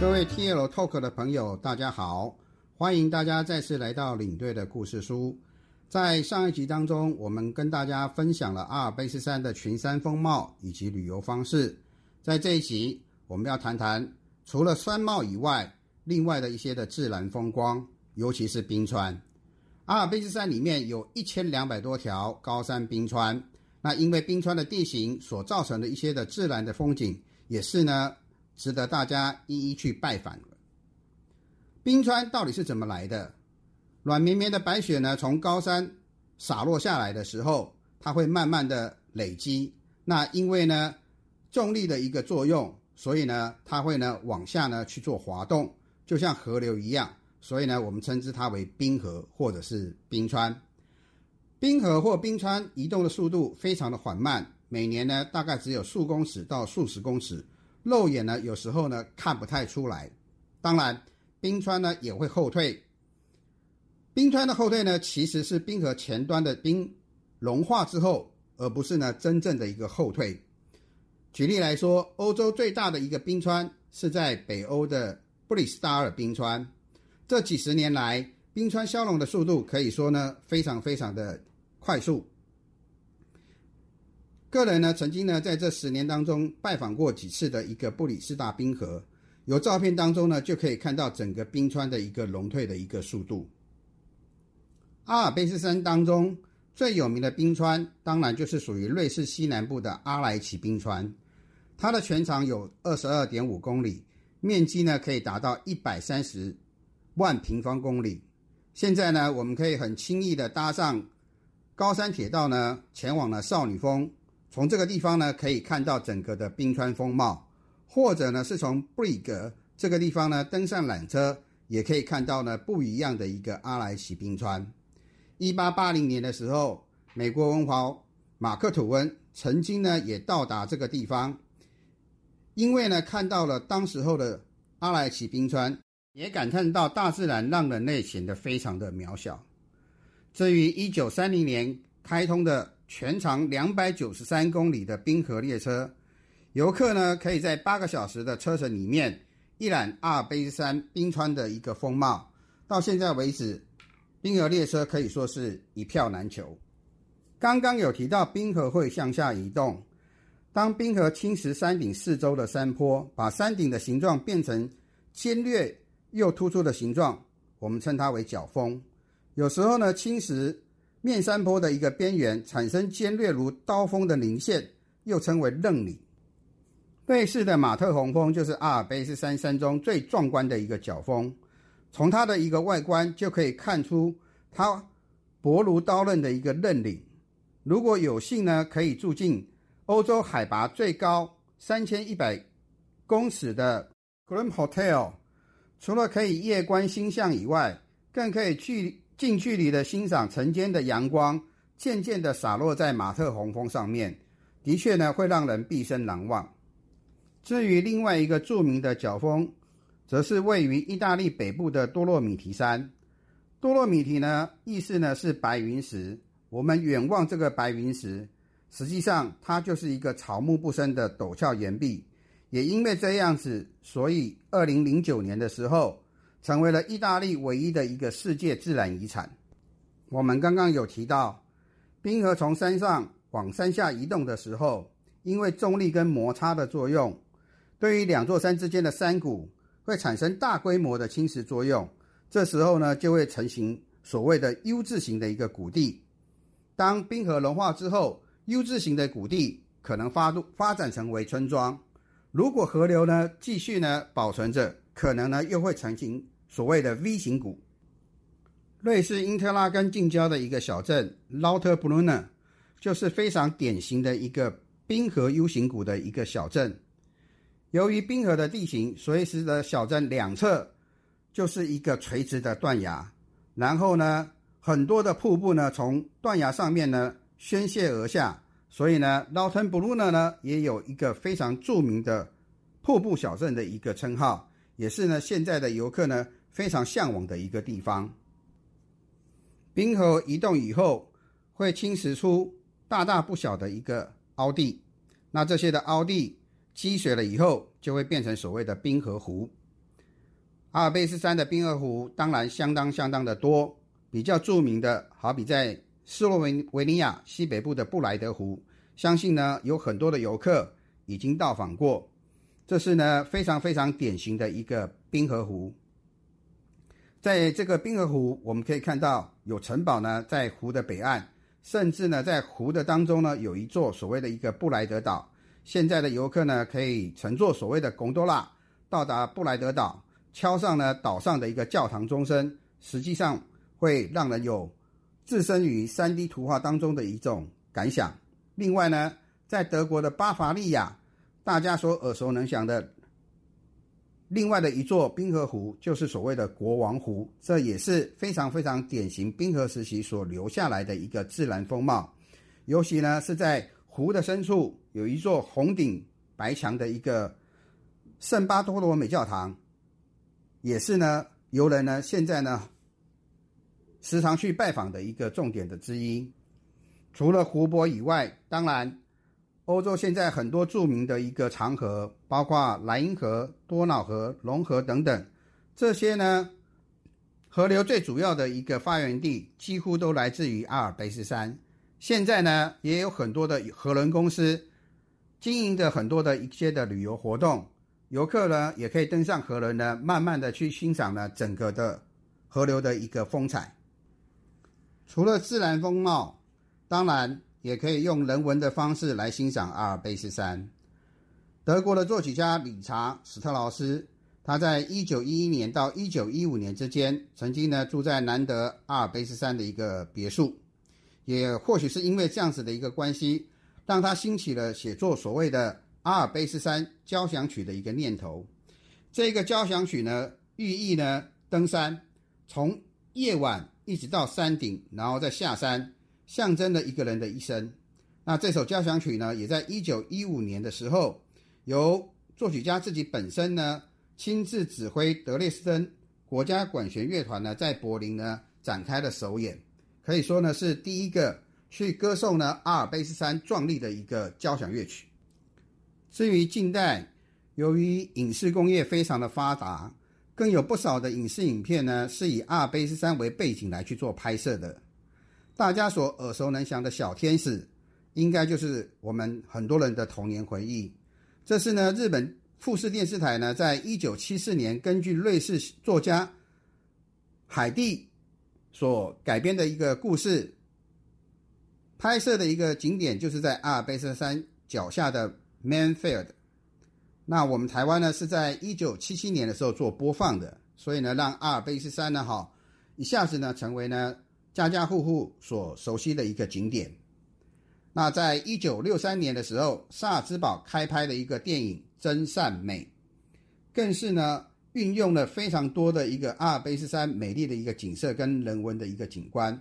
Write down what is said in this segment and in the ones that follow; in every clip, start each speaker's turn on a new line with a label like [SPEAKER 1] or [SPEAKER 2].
[SPEAKER 1] 各位 TL Talk 的朋友，大家好！欢迎大家再次来到领队的故事书。在上一集当中，我们跟大家分享了阿尔卑斯山的群山风貌以及旅游方式。在这一集，我们要谈谈除了山貌以外，另外的一些的自然风光，尤其是冰川。阿尔卑斯山里面有一千两百多条高山冰川，那因为冰川的地形所造成的一些的自然的风景，也是呢。值得大家一一去拜访。冰川到底是怎么来的？软绵绵的白雪呢？从高山洒落下来的时候，它会慢慢的累积。那因为呢重力的一个作用，所以呢它会呢往下呢去做滑动，就像河流一样。所以呢我们称之它为冰河或者是冰川。冰河或冰川移动的速度非常的缓慢，每年呢大概只有数公尺到数十公尺。肉眼呢，有时候呢看不太出来。当然，冰川呢也会后退。冰川的后退呢，其实是冰河前端的冰融化之后，而不是呢真正的一个后退。举例来说，欧洲最大的一个冰川是在北欧的布里斯达尔冰川。这几十年来，冰川消融的速度可以说呢非常非常的快速。个人呢，曾经呢，在这十年当中拜访过几次的一个布里斯达冰河，有照片当中呢，就可以看到整个冰川的一个融退的一个速度。阿尔卑斯山当中最有名的冰川，当然就是属于瑞士西南部的阿莱奇冰川，它的全长有二十二点五公里，面积呢可以达到一百三十万平方公里。现在呢，我们可以很轻易的搭上高山铁道呢，前往了少女峰。从这个地方呢，可以看到整个的冰川风貌，或者呢是从布里格这个地方呢登上缆车，也可以看到呢不一样的一个阿莱奇冰川。一八八零年的时候，美国文豪马克吐温曾经呢也到达这个地方，因为呢看到了当时候的阿莱奇冰川，也感叹到大自然让人类显得非常的渺小。至于一九三零年开通的。全长两百九十三公里的冰河列车，游客呢可以在八个小时的车程里面一览阿尔卑斯山冰川的一个风貌。到现在为止，冰河列车可以说是一票难求。刚刚有提到冰河会向下移动，当冰河侵蚀山顶四周的山坡，把山顶的形状变成尖略又突出的形状，我们称它为角峰。有时候呢，侵蚀。面山坡的一个边缘产生尖锐如刀锋的棱线，又称为棱岭。瑞士的马特洪峰就是阿尔卑斯山山中最壮观的一个角峰，从它的一个外观就可以看出它薄如刀刃的一个刃岭。如果有幸呢，可以住进欧洲海拔最高三千一百公尺的 Grand Hotel，除了可以夜观星象以外，更可以去。近距离的欣赏晨间的阳光渐渐的洒落在马特洪峰上面，的确呢会让人毕生难忘。至于另外一个著名的角峰，则是位于意大利北部的多洛米提山。多洛米提呢，意思呢是白云石。我们远望这个白云石，实际上它就是一个草木不生的陡峭岩壁。也因为这样子，所以二零零九年的时候。成为了意大利唯一的一个世界自然遗产。我们刚刚有提到，冰河从山上往山下移动的时候，因为重力跟摩擦的作用，对于两座山之间的山谷会产生大规模的侵蚀作用。这时候呢，就会成型所谓的 U 字形的一个谷地。当冰河融化之后，U 字形的谷地可能发发展成为村庄。如果河流呢继续呢保存着。可能呢，又会成型所谓的 V 型谷。瑞士因特拉根近郊的一个小镇 Lauterbrunn，就是非常典型的一个冰河 U 型谷的一个小镇。由于冰河的地形，所以使得小镇两侧就是一个垂直的断崖。然后呢，很多的瀑布呢从断崖上面呢宣泄而下，所以呢，Lauterbrunn 呢也有一个非常著名的瀑布小镇的一个称号。也是呢，现在的游客呢非常向往的一个地方。冰河移动以后，会侵蚀出大大不小的一个凹地。那这些的凹地积水了以后，就会变成所谓的冰河湖。阿尔卑斯山的冰河湖当然相当相当的多，比较著名的，好比在斯洛文维尼亚西北部的布莱德湖，相信呢有很多的游客已经到访过。这是呢非常非常典型的一个冰河湖。在这个冰河湖，我们可以看到有城堡呢在湖的北岸，甚至呢在湖的当中呢有一座所谓的一个布莱德岛。现在的游客呢可以乘坐所谓的贡多拉到达布莱德岛。敲上呢岛上的一个教堂钟声，实际上会让人有置身于 3D 图画当中的一种感想。另外呢，在德国的巴伐利亚，大家所耳熟能详的另外的一座冰河湖，就是所谓的国王湖，这也是非常非常典型冰河时期所留下来的一个自然风貌。尤其呢是在湖的深处有一座红顶白墙的一个圣巴多罗美教堂。也是呢，游人呢现在呢时常去拜访的一个重点的之一。除了湖泊以外，当然欧洲现在很多著名的一个长河，包括莱茵河、多瑙河、龙河等等，这些呢河流最主要的一个发源地几乎都来自于阿尔卑斯山。现在呢也有很多的河轮公司经营着很多的一些的旅游活动。游客呢，也可以登上河轮呢，慢慢的去欣赏呢整个的河流的一个风采。除了自然风貌，当然也可以用人文的方式来欣赏阿尔卑斯山。德国的作曲家理查·史特劳斯，他在一九一一年到一九一五年之间，曾经呢住在南德阿尔卑斯山的一个别墅。也或许是因为这样子的一个关系，让他兴起了写作所谓的。阿尔卑斯山交响曲的一个念头，这个交响曲呢，寓意呢登山，从夜晚一直到山顶，然后再下山，象征了一个人的一生。那这首交响曲呢，也在一九一五年的时候，由作曲家自己本身呢亲自指挥德累斯顿国家管弦乐团呢，在柏林呢展开了首演，可以说呢是第一个去歌颂呢阿尔卑斯山壮丽的一个交响乐曲。至于近代，由于影视工业非常的发达，更有不少的影视影片呢是以阿尔卑斯山为背景来去做拍摄的。大家所耳熟能详的小天使，应该就是我们很多人的童年回忆。这是呢日本富士电视台呢在一九七四年根据瑞士作家海蒂所改编的一个故事，拍摄的一个景点就是在阿尔卑斯山脚下的。Manfield，那我们台湾呢是在一九七七年的时候做播放的，所以呢让阿尔卑斯山呢哈一下子呢成为呢家家户户所熟悉的一个景点。那在一九六三年的时候，萨尔兹堡开拍的一个电影《真善美》，更是呢运用了非常多的一个阿尔卑斯山美丽的一个景色跟人文的一个景观。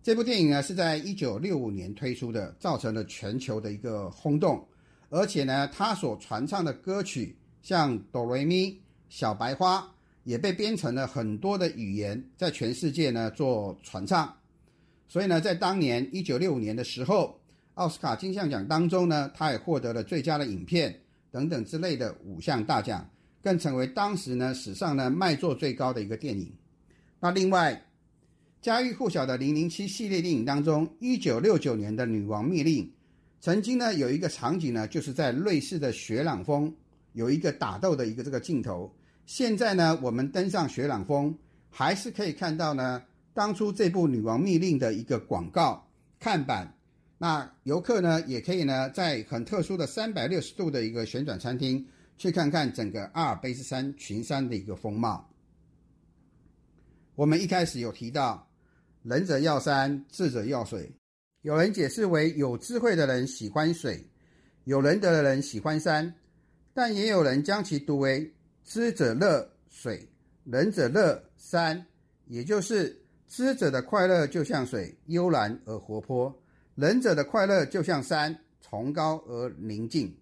[SPEAKER 1] 这部电影呢是在一九六五年推出的，造成了全球的一个轰动。而且呢，他所传唱的歌曲，像哆瑞咪、小白花，也被编成了很多的语言，在全世界呢做传唱。所以呢，在当年一九六五年的时候，奥斯卡金像奖当中呢，他也获得了最佳的影片等等之类的五项大奖，更成为当时呢史上呢卖座最高的一个电影。那另外，家喻户晓的《零零七》系列电影当中，一九六九年的《女王密令》。曾经呢，有一个场景呢，就是在瑞士的雪朗峰有一个打斗的一个这个镜头。现在呢，我们登上雪朗峰，还是可以看到呢，当初这部《女王密令》的一个广告看板。那游客呢，也可以呢，在很特殊的三百六十度的一个旋转餐厅，去看看整个阿尔卑斯山群山的一个风貌。我们一开始有提到，仁者要山，智者要水。有人解释为有智慧的人喜欢水，有仁德的人喜欢山，但也有人将其读为知者乐水，仁者乐山，也就是知者的快乐就像水，悠然而活泼；仁者的快乐就像山，崇高而宁静。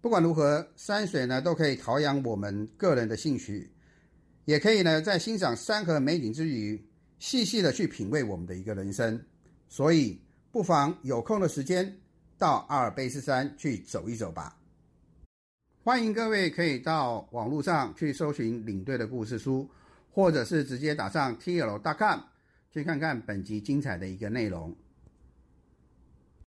[SPEAKER 1] 不管如何，山水呢都可以陶养我们个人的兴趣，也可以呢在欣赏山河美景之余，细细的去品味我们的一个人生。所以，不妨有空的时间到阿尔卑斯山去走一走吧。欢迎各位可以到网络上去搜寻领队的故事书，或者是直接打上 T L 大看。去看看本集精彩的一个内容。